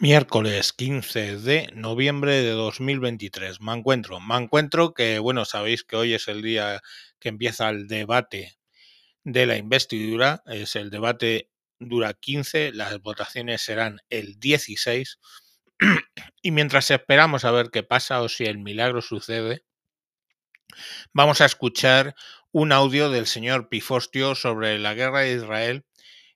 Miércoles 15 de noviembre de 2023. Me encuentro, me encuentro que, bueno, sabéis que hoy es el día que empieza el debate de la investidura. Es el debate dura 15, las votaciones serán el 16. y mientras esperamos a ver qué pasa o si el milagro sucede, vamos a escuchar un audio del señor Pifostio sobre la guerra de Israel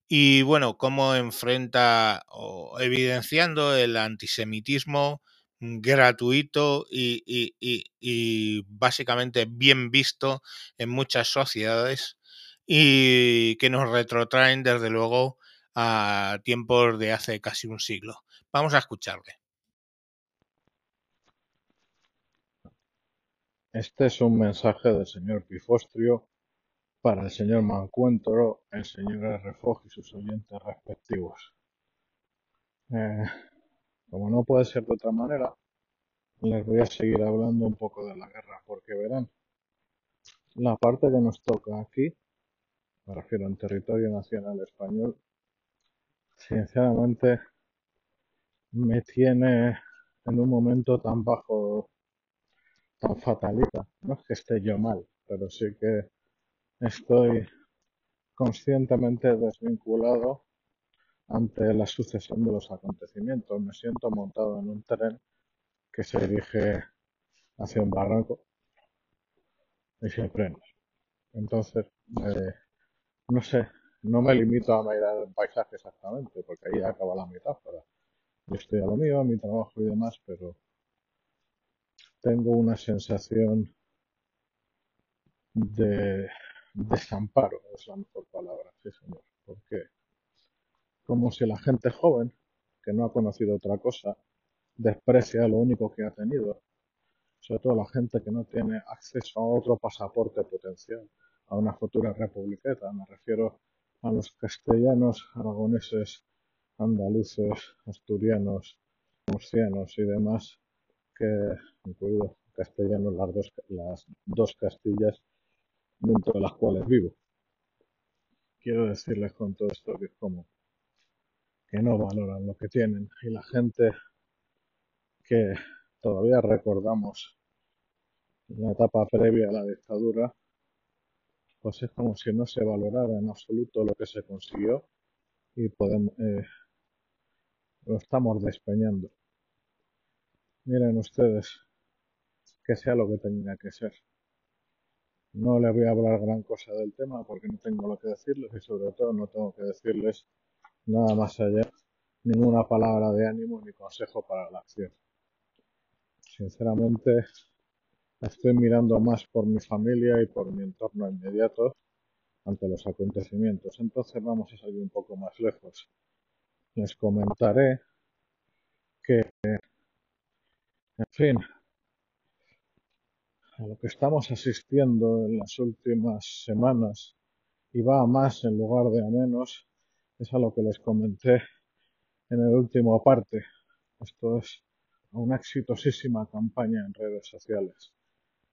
y bueno, cómo enfrenta o evidenciando el antisemitismo gratuito y, y, y, y, básicamente bien visto en muchas sociedades y que nos retrotraen desde luego a tiempos de hace casi un siglo. Vamos a escucharle. Este es un mensaje del señor Pifostrio para el señor Mancuentro, el señor Refog y sus oyentes respectivos. Eh, como no puede ser de otra manera, les voy a seguir hablando un poco de la guerra, porque verán, la parte que nos toca aquí, me refiero al territorio nacional español, sinceramente me tiene en un momento tan bajo, tan fatalista. No es que esté yo mal, pero sí que Estoy conscientemente desvinculado ante la sucesión de los acontecimientos. Me siento montado en un tren que se dirige hacia un barranco y sin frenos. Entonces, eh, no sé, no me limito a mirar el paisaje exactamente, porque ahí acaba la metáfora. Yo estoy a lo mío, a mi trabajo y demás, pero tengo una sensación de desamparo es la mejor palabra, sí señor, porque como si la gente joven, que no ha conocido otra cosa, desprecia lo único que ha tenido, sobre todo la gente que no tiene acceso a otro pasaporte potencial, a una futura republiqueta, me refiero a los castellanos, aragoneses, andaluces, asturianos, murcianos y demás, que, incluido castellanos, las dos, las dos Castillas, dentro de las cuales vivo. Quiero decirles con todo esto que es como que no valoran lo que tienen y la gente que todavía recordamos la etapa previa a la dictadura, pues es como si no se valorara en absoluto lo que se consiguió y podemos, eh, lo estamos despeñando. Miren ustedes que sea lo que tenga que ser. No les voy a hablar gran cosa del tema porque no tengo lo que decirles y sobre todo no tengo que decirles nada más allá, ninguna palabra de ánimo ni consejo para la acción. Sinceramente, estoy mirando más por mi familia y por mi entorno inmediato ante los acontecimientos. Entonces vamos a salir un poco más lejos. Les comentaré que, en fin, a lo que estamos asistiendo en las últimas semanas y va a más en lugar de a menos es a lo que les comenté en el último parte. Esto es una exitosísima campaña en redes sociales.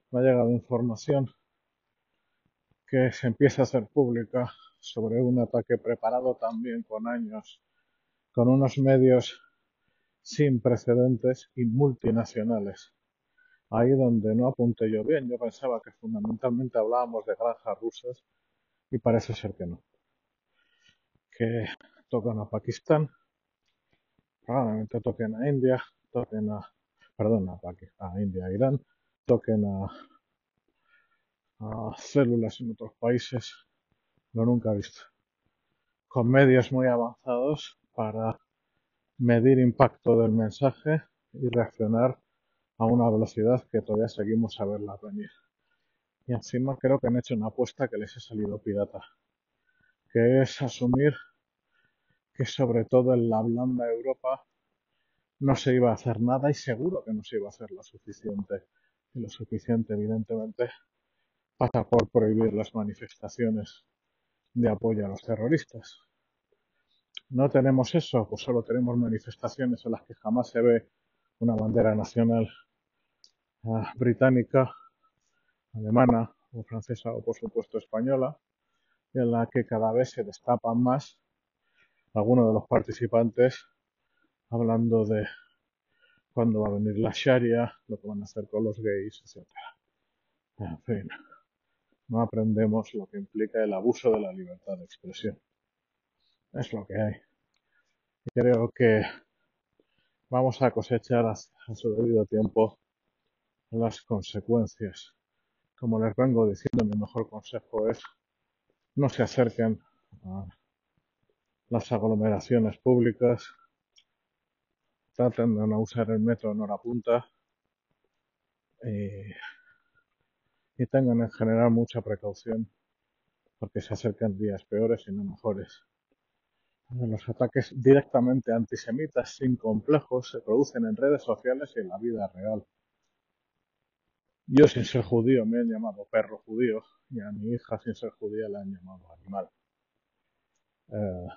Me ha llegado información que se empieza a hacer pública sobre un ataque preparado también con años, con unos medios sin precedentes y multinacionales ahí donde no apunté yo bien. Yo pensaba que fundamentalmente hablábamos de granjas rusas y parece ser que no. Que tocan a Pakistán, probablemente toquen a India, toquen a, perdón, a, a India, Irán, toquen a, a células en otros países, lo nunca he visto. Con medios muy avanzados para medir impacto del mensaje y reaccionar a una velocidad que todavía seguimos a verla venir. Y encima creo que han hecho una apuesta que les ha salido pirata, que es asumir que sobre todo en la blanda Europa no se iba a hacer nada y seguro que no se iba a hacer lo suficiente. Y lo suficiente, evidentemente, pasa por prohibir las manifestaciones de apoyo a los terroristas. No tenemos eso, pues solo tenemos manifestaciones en las que jamás se ve una bandera nacional británica, alemana o francesa o por supuesto española, en la que cada vez se destapan más algunos de los participantes hablando de cuándo va a venir la Sharia, lo que van a hacer con los gays, etc. En fin, no aprendemos lo que implica el abuso de la libertad de expresión. Es lo que hay. Y creo que vamos a cosechar a, su debido tiempo las consecuencias. Como les vengo diciendo, mi mejor consejo es no se acerquen a las aglomeraciones públicas, traten de no usar el metro en hora punta eh, y tengan en general mucha precaución porque se acercan días peores y no mejores. Los ataques directamente antisemitas sin complejos se producen en redes sociales y en la vida real. Yo sin ser judío me han llamado perro judío y a mi hija sin ser judía le han llamado animal. Eh,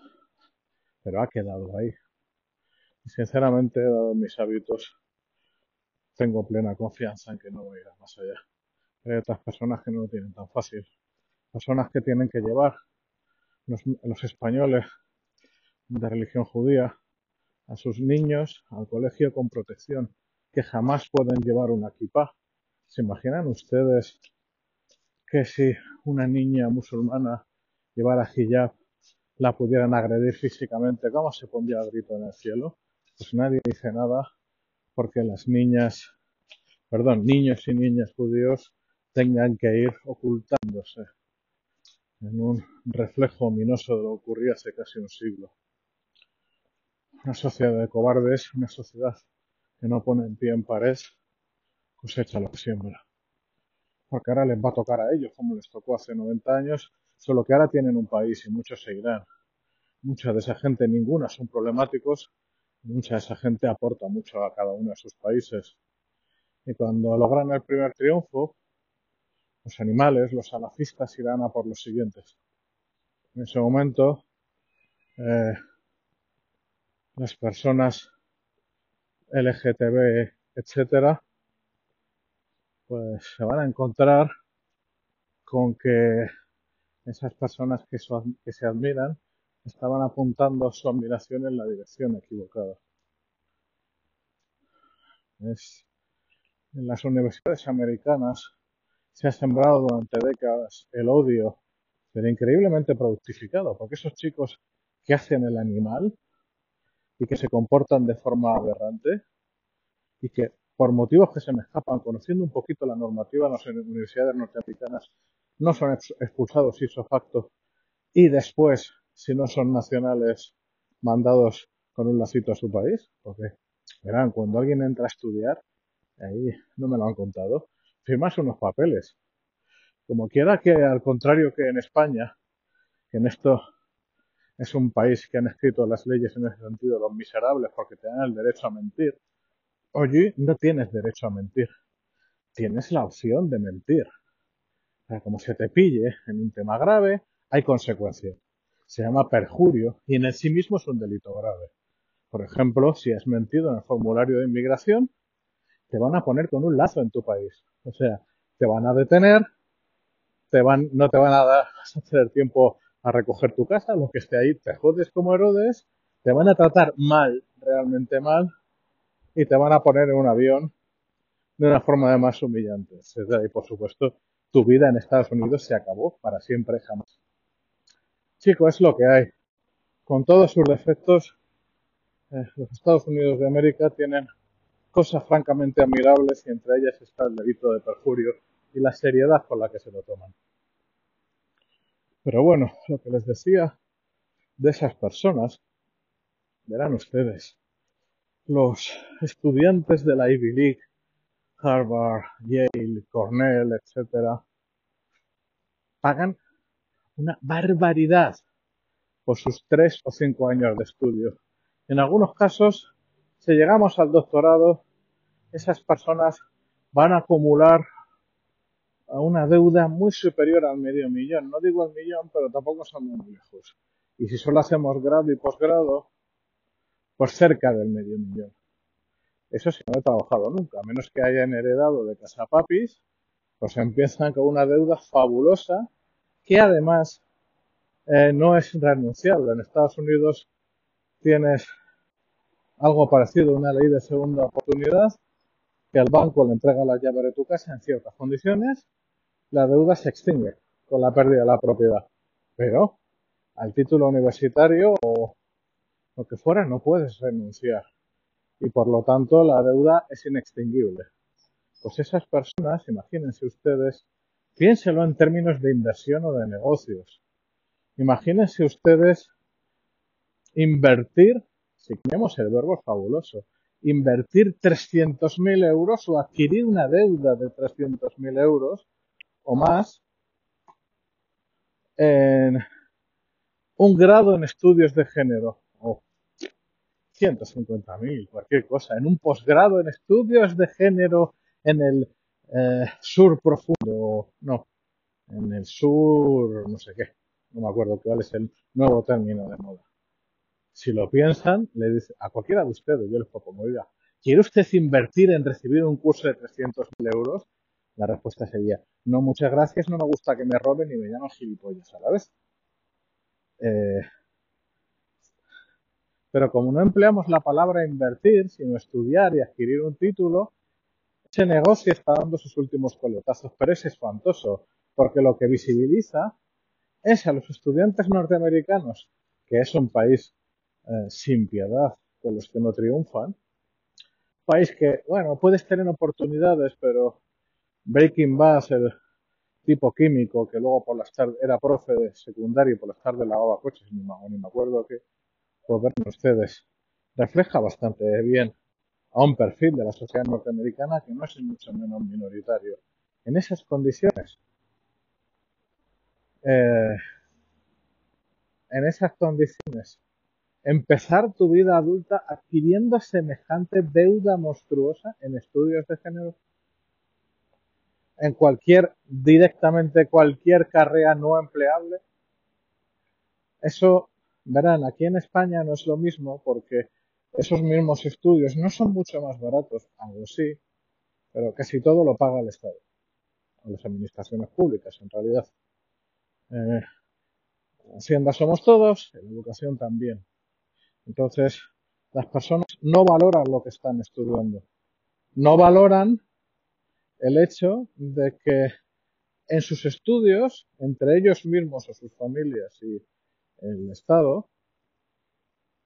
pero ha quedado ahí. Y sinceramente, dado mis hábitos, tengo plena confianza en que no voy a ir más allá. Hay otras personas que no lo tienen tan fácil. Personas que tienen que llevar los españoles de religión judía a sus niños al colegio con protección, que jamás pueden llevar una kippah. ¿Se imaginan ustedes que si una niña musulmana llevara hijab la pudieran agredir físicamente, ¿cómo se pondría el grito en el cielo? Pues nadie dice nada porque las niñas, perdón, niños y niñas judíos tengan que ir ocultándose en un reflejo ominoso de lo ocurría hace casi un siglo. Una sociedad de cobardes, una sociedad que no pone en pie en pared, cosecha lo que siembra. Porque ahora les va a tocar a ellos, como les tocó hace 90 años, solo que ahora tienen un país y muchos seguirán. Mucha de esa gente, ninguna son problemáticos, mucha de esa gente aporta mucho a cada uno de sus países. Y cuando logran el primer triunfo, los animales, los salafistas irán a por los siguientes. En ese momento, eh, las personas LGTB, etcétera, pues se van a encontrar con que esas personas que, se admiran estaban apuntando su admiración en la dirección equivocada. En las universidades americanas se ha sembrado durante décadas el odio, pero increíblemente productificado, porque esos chicos que hacen el animal y que se comportan de forma aberrante y que por motivos que se me escapan, conociendo un poquito la normativa en las universidades norteamericanas, no son expulsados ipso facto y después, si no son nacionales, mandados con un lacito a su país. Porque, verán, cuando alguien entra a estudiar, ahí no me lo han contado, firmas unos papeles. Como quiera que, al contrario que en España, que en esto es un país que han escrito las leyes en ese sentido, los miserables, porque te dan el derecho a mentir. Oye, no tienes derecho a mentir. Tienes la opción de mentir. como se te pille en un tema grave, hay consecuencias. Se llama perjurio y en sí mismo es un delito grave. Por ejemplo, si has mentido en el formulario de inmigración, te van a poner con un lazo en tu país. O sea, te van a detener, te van, no te van a dar a hacer tiempo a recoger tu casa, lo que esté ahí, te jodes como Herodes, te van a tratar mal, realmente mal, y te van a poner en un avión de una forma de más humillante. Y por supuesto, tu vida en Estados Unidos se acabó para siempre, jamás. Chico, es lo que hay. Con todos sus defectos, eh, los Estados Unidos de América tienen cosas francamente admirables y entre ellas está el delito de perjurio y la seriedad con la que se lo toman. Pero bueno, lo que les decía de esas personas, verán ustedes, los estudiantes de la Ivy League, Harvard, Yale, Cornell, etcétera, pagan una barbaridad por sus tres o cinco años de estudio. En algunos casos, si llegamos al doctorado, esas personas van a acumular a una deuda muy superior al medio millón. No digo el millón, pero tampoco son muy lejos. Y si solo hacemos grado y posgrado, pues cerca del medio millón. Eso sí no he trabajado nunca, a menos que hayan heredado de casa papis, pues empiezan con una deuda fabulosa que además eh, no es renunciable. En Estados Unidos tienes algo parecido a una ley de segunda oportunidad, que el banco le entrega la llave de tu casa en ciertas condiciones, la deuda se extingue con la pérdida de la propiedad. Pero al título universitario o lo que fuera no puedes renunciar y por lo tanto la deuda es inextinguible. Pues esas personas, imagínense ustedes, piénselo en términos de inversión o de negocios. Imagínense ustedes invertir, si tenemos el verbo fabuloso, invertir 300.000 euros o adquirir una deuda de 300.000 euros o más en un grado en estudios de género o 150.000, cualquier cosa, en un posgrado en estudios de género en el eh, sur profundo, no, en el sur, no sé qué, no me acuerdo cuál es el nuevo término de moda. Si lo piensan, le dice a cualquiera de ustedes, yo les propongo, oiga, ¿quiere usted invertir en recibir un curso de 300.000 euros? La respuesta sería, no, muchas gracias, no me gusta que me roben y me llaman gilipollas a la vez. Eh, pero como no empleamos la palabra invertir, sino estudiar y adquirir un título, ese negocio está dando sus últimos coletazos, pero es espantoso, porque lo que visibiliza es a los estudiantes norteamericanos, que es un país eh, sin piedad con los que no triunfan, país que, bueno, puedes tener oportunidades, pero Breaking Bad, el tipo químico que luego por las tardes era profe de secundario y por las tardes lavaba coches, ni me, acuerdo que, pues ver ustedes, refleja bastante bien a un perfil de la sociedad norteamericana que no es mucho menos minoritario. En esas condiciones, eh, en esas condiciones, empezar tu vida adulta adquiriendo semejante deuda monstruosa en estudios de género, en cualquier, directamente cualquier carrera no empleable, eso, verán, aquí en España no es lo mismo porque esos mismos estudios no son mucho más baratos, algo sí, pero casi todo lo paga el Estado, o las administraciones públicas en realidad. Eh, Hacienda somos todos, en educación también. Entonces, las personas no valoran lo que están estudiando. No valoran el hecho de que en sus estudios, entre ellos mismos o sus familias y el Estado,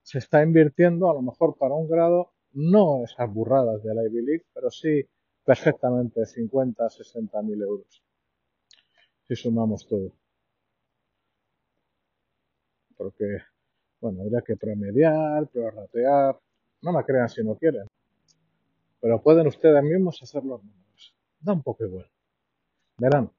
se está invirtiendo a lo mejor para un grado, no esas burradas de la Ivy League, pero sí perfectamente 50, 60 mil euros. Si sumamos todo. Porque, bueno, habría que promediar, prorratear. No me crean si no quieren. Pero pueden ustedes mismos hacer los números. Da un poco igual. Verán.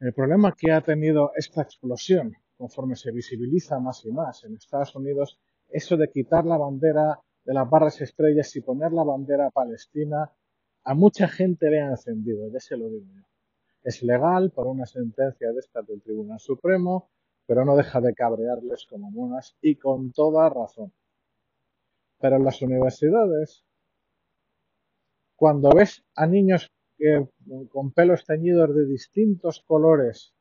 El problema que ha tenido esta explosión conforme se visibiliza más y más en Estados Unidos, eso de quitar la bandera de las barras estrellas y poner la bandera palestina, a mucha gente le ha encendido, ya se lo digo yo. Es legal por una sentencia de esta del Tribunal Supremo, pero no deja de cabrearles como monas y con toda razón. Pero las universidades, cuando ves a niños con pelos teñidos de distintos colores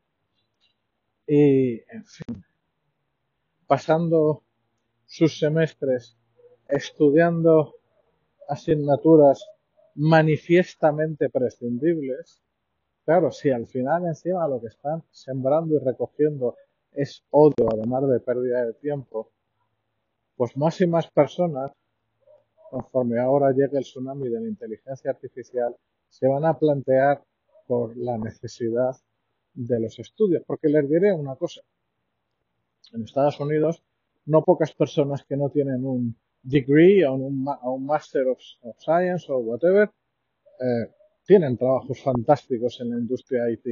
y, en fin, pasando sus semestres estudiando asignaturas manifiestamente prescindibles, claro, si al final encima lo que están sembrando y recogiendo es odio, además de pérdida de tiempo, pues más y más personas, conforme ahora llegue el tsunami de la inteligencia artificial, se van a plantear por la necesidad de los estudios. Porque les diré una cosa. En Estados Unidos, no pocas personas que no tienen un degree o un, Master of, Science o whatever, eh, tienen trabajos fantásticos en la industria IT.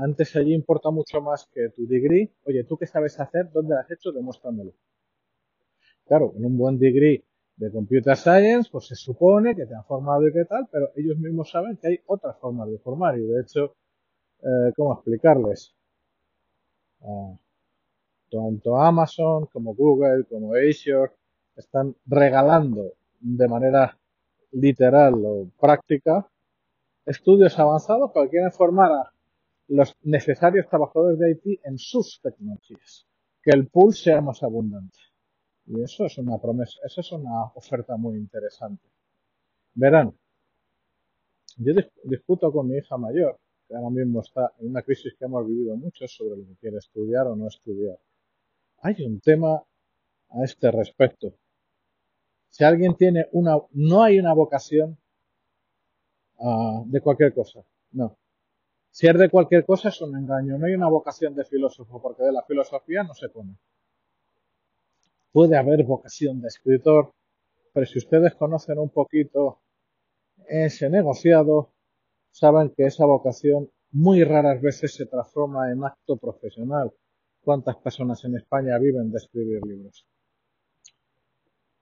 Antes allí importa mucho más que tu degree. Oye, ¿tú qué sabes hacer? ¿Dónde lo has hecho? Demuéstramelo. Claro, en un buen degree de Computer Science, pues se supone que te han formado y qué tal, pero ellos mismos saben que hay otras formas de formar y de hecho eh, ¿cómo explicarles? Ah, tanto Amazon como Google como Azure están regalando de manera literal o práctica estudios avanzados para que los necesarios trabajadores de IT en sus tecnologías, que el pool sea más abundante. Y eso es una promesa, eso es una oferta muy interesante. Verán, yo discuto con mi hija mayor, que ahora mismo está en una crisis que hemos vivido mucho sobre lo que quiere estudiar o no estudiar. Hay un tema a este respecto. Si alguien tiene una, no hay una vocación uh, de cualquier cosa, no. Si es de cualquier cosa es un engaño, no hay una vocación de filósofo, porque de la filosofía no se pone. Puede haber vocación de escritor, pero si ustedes conocen un poquito ese negociado, saben que esa vocación muy raras veces se transforma en acto profesional. ¿Cuántas personas en España viven de escribir libros?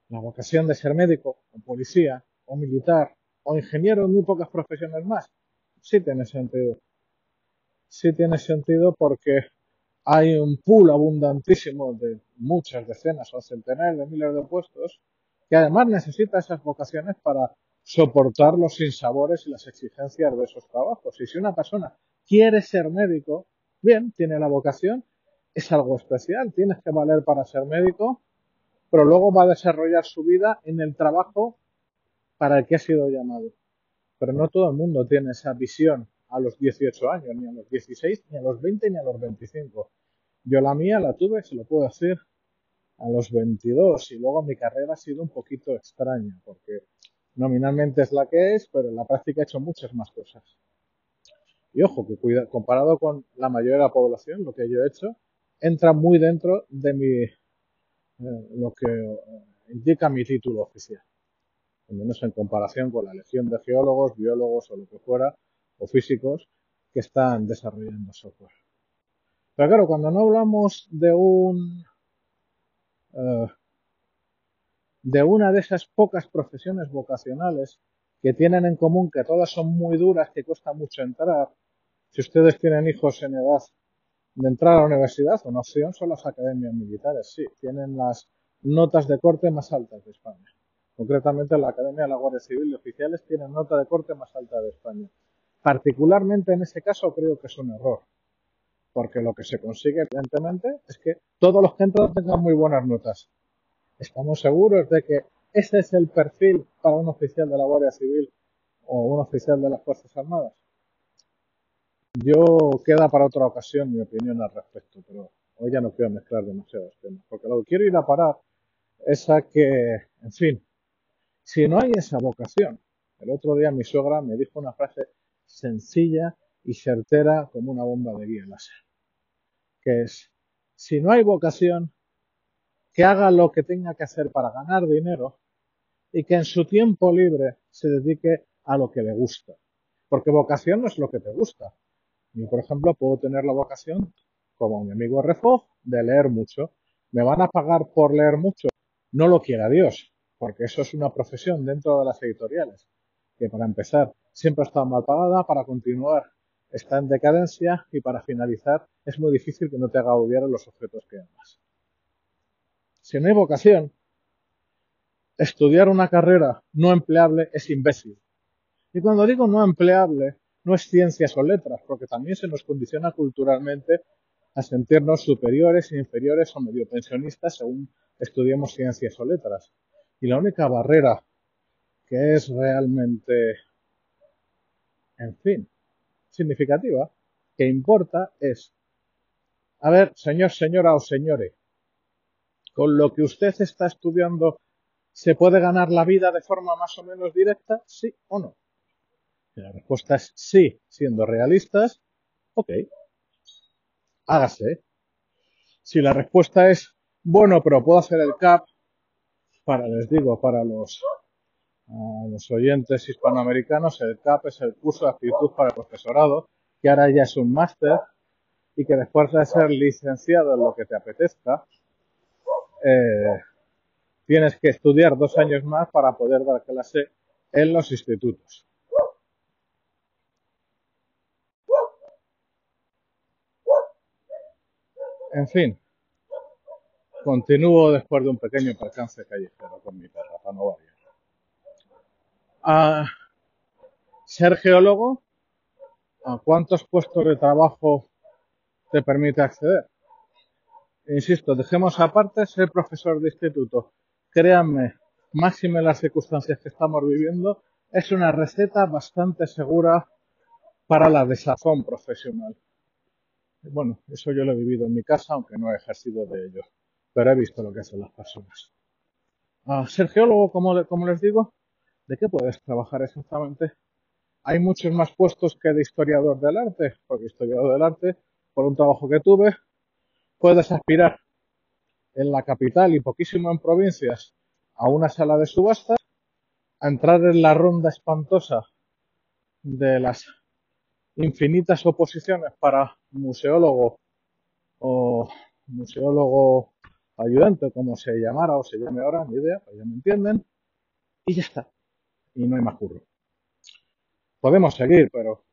La vocación de ser médico, o policía, o militar, o ingeniero en muy pocas profesiones más, sí tiene sentido. Sí tiene sentido porque hay un pool abundantísimo de muchas decenas o centenares de miles de puestos que además necesita esas vocaciones para soportar los sinsabores y las exigencias de esos trabajos. Y si una persona quiere ser médico, bien, tiene la vocación, es algo especial, tienes que valer para ser médico, pero luego va a desarrollar su vida en el trabajo para el que ha sido llamado. Pero no todo el mundo tiene esa visión a los 18 años, ni a los 16, ni a los 20, ni a los 25. Yo la mía la tuve, se lo puedo decir, a los 22 y luego mi carrera ha sido un poquito extraña porque nominalmente es la que es, pero en la práctica he hecho muchas más cosas. Y ojo, que comparado con la mayoría de la población, lo que yo he hecho, entra muy dentro de mi, eh, lo que eh, indica mi título oficial. Al menos en comparación con la legión de geólogos, biólogos o lo que fuera, o físicos, que están desarrollando software. Pero claro, cuando no hablamos de un, eh, de una de esas pocas profesiones vocacionales que tienen en común que todas son muy duras, que cuesta mucho entrar. Si ustedes tienen hijos en edad de entrar a la universidad, una opción son las academias militares, sí, tienen las notas de corte más altas de España. Concretamente la Academia de la Guardia Civil de Oficiales tiene nota de corte más alta de España. Particularmente en ese caso creo que es un error, porque lo que se consigue evidentemente es que todos los entran tengan muy buenas notas ¿Estamos seguros de que ese es el perfil para un oficial de la Guardia Civil o un oficial de las Fuerzas Armadas? Yo queda para otra ocasión mi opinión al respecto, pero hoy ya no quiero mezclar demasiados temas, porque lo que quiero ir a parar es a que, en fin, si no hay esa vocación, el otro día mi suegra me dijo una frase sencilla y certera como una bomba de guía láser, que es, si no hay vocación, que haga lo que tenga que hacer para ganar dinero y que en su tiempo libre se dedique a lo que le gusta. Porque vocación no es lo que te gusta. Yo, por ejemplo, puedo tener la vocación, como mi amigo Refo, de leer mucho. ¿Me van a pagar por leer mucho? No lo quiera Dios, porque eso es una profesión dentro de las editoriales, que para empezar siempre estado mal pagada, para continuar está en decadencia y para finalizar es muy difícil que no te haga odiar a los objetos que amas si no hay vocación, estudiar una carrera no empleable es imbécil. Y cuando digo no empleable, no es ciencias o letras, porque también se nos condiciona culturalmente a sentirnos superiores, inferiores o medio pensionistas según estudiemos ciencias o letras. Y la única barrera que es realmente, en fin, significativa, que importa es, a ver, señor, señora o señores, con lo que usted está estudiando, ¿se puede ganar la vida de forma más o menos directa? ¿Sí o no? Si la respuesta es sí, siendo realistas, ok, hágase. Si la respuesta es, bueno, pero puedo hacer el CAP, para, les digo, para los, los oyentes hispanoamericanos, el CAP es el curso de actitud para el profesorado, que ahora ya es un máster y que después de ser licenciado en lo que te apetezca, eh, tienes que estudiar dos años más para poder dar clase en los institutos. En fin, continúo después de un pequeño percance callejero con mi perra, para no variar. A ser geólogo, ¿a cuántos puestos de trabajo te permite acceder? insisto, dejemos aparte ser profesor de instituto. Créanme, máxime las circunstancias que estamos viviendo, es una receta bastante segura para la desazón profesional. Bueno, eso yo lo he vivido en mi casa, aunque no he ejercido de ello, pero he visto lo que hacen las personas. Ah, ser geólogo, como, como les digo, ¿de qué puedes trabajar exactamente? Hay muchos más puestos que de historiador del arte, porque historiador del arte, por un trabajo que tuve, puedes aspirar en la capital y poquísimo en provincias a una sala de subastas, a entrar en la ronda espantosa de las infinitas oposiciones para museólogo o museólogo ayudante, como se llamara o se llame ahora, ni idea, pues ya me entienden, y ya está. Y no hay más curro. Podemos seguir, pero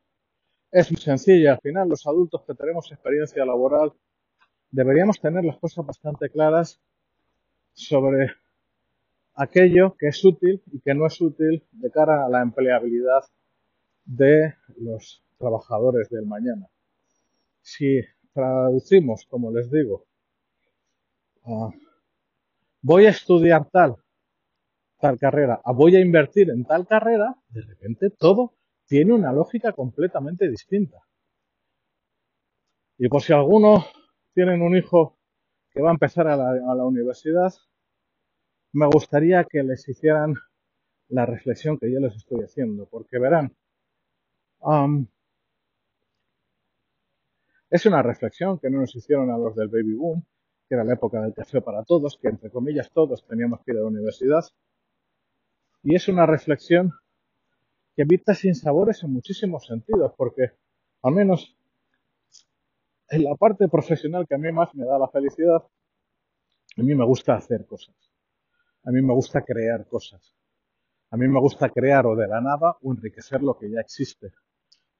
es muy sencilla. Al final, los adultos que tenemos experiencia laboral deberíamos tener las cosas bastante claras sobre aquello que es útil y que no es útil de cara a la empleabilidad de los trabajadores del mañana. Si traducimos, como les digo, voy a estudiar tal, tal carrera, a voy a invertir en tal carrera, de repente todo tiene una lógica completamente distinta. Y por si alguno tienen un hijo que va a empezar a la, universidad, me gustaría que les hicieran la reflexión que yo les estoy haciendo, porque verán, es una reflexión que no nos hicieron a los del baby boom, que era la época del café para todos, que entre comillas todos teníamos que ir a la universidad, y es una reflexión que evita sin sabores en muchísimos sentidos, porque al menos en la parte profesional que a mí más me da la felicidad, a mí me gusta hacer cosas. A mí me gusta crear cosas. A mí me gusta crear o de la nada o enriquecer lo que ya existe,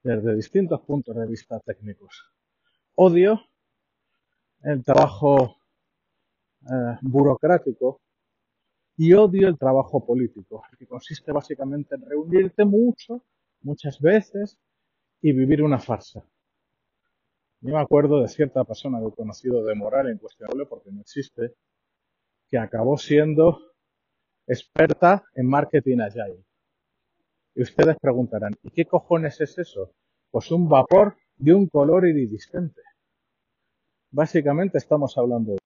desde distintos puntos de vista técnicos. Odio el trabajo eh, burocrático y odio el trabajo político, que consiste básicamente en reunirte mucho, muchas veces, y vivir una farsa. Yo me acuerdo de cierta persona que he conocido de moral incuestionable porque no existe, que acabó siendo experta en marketing agile. Y ustedes preguntarán, ¿y qué cojones es eso? Pues un vapor de un color iridiscente. Básicamente estamos hablando de...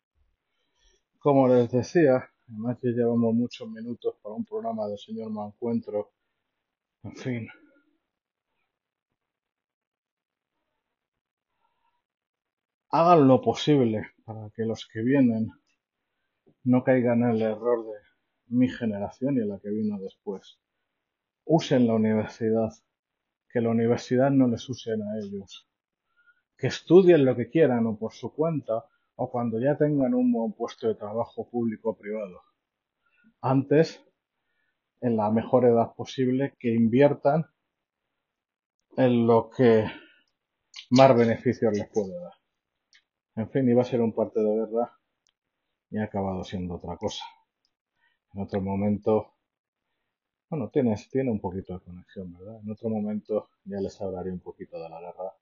Como les decía, además ya llevamos muchos minutos para un programa del señor Mancuentro. En fin, hagan lo posible para que los que vienen no caigan en el error de mi generación y la que vino después. Usen la universidad, que la universidad no les usen a ellos. Que estudien lo que quieran o por su cuenta cuando ya tengan un buen puesto de trabajo público o privado. Antes, en la mejor edad posible, que inviertan en lo que más beneficios les puede dar. En fin, iba a ser un parte de guerra y ha acabado siendo otra cosa. En otro momento, bueno, tienes, tiene un poquito de conexión, ¿verdad? En otro momento ya les hablaré un poquito de la guerra,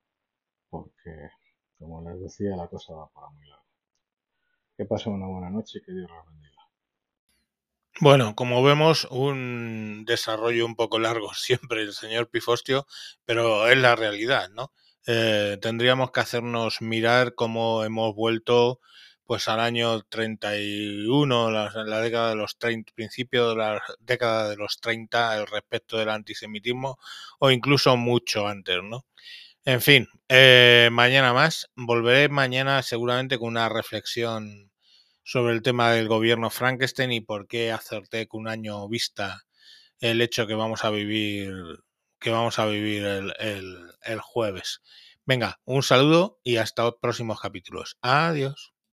porque, como les decía, la cosa va para muy largo. Que pasen una buena noche y que Dios los bendiga. Bueno, como vemos, un desarrollo un poco largo siempre el señor Pifostio, pero es la realidad, ¿no? Eh, tendríamos que hacernos mirar cómo hemos vuelto pues al año 31, la, la década de los 30, principio de la década de los 30 respecto del antisemitismo o incluso mucho antes, ¿no? En fin, eh, mañana más. Volveré mañana seguramente con una reflexión sobre el tema del gobierno Frankenstein y por qué acerté con un año vista el hecho que vamos a vivir que vamos a vivir el, el, el jueves. Venga, un saludo y hasta próximos capítulos. Adiós.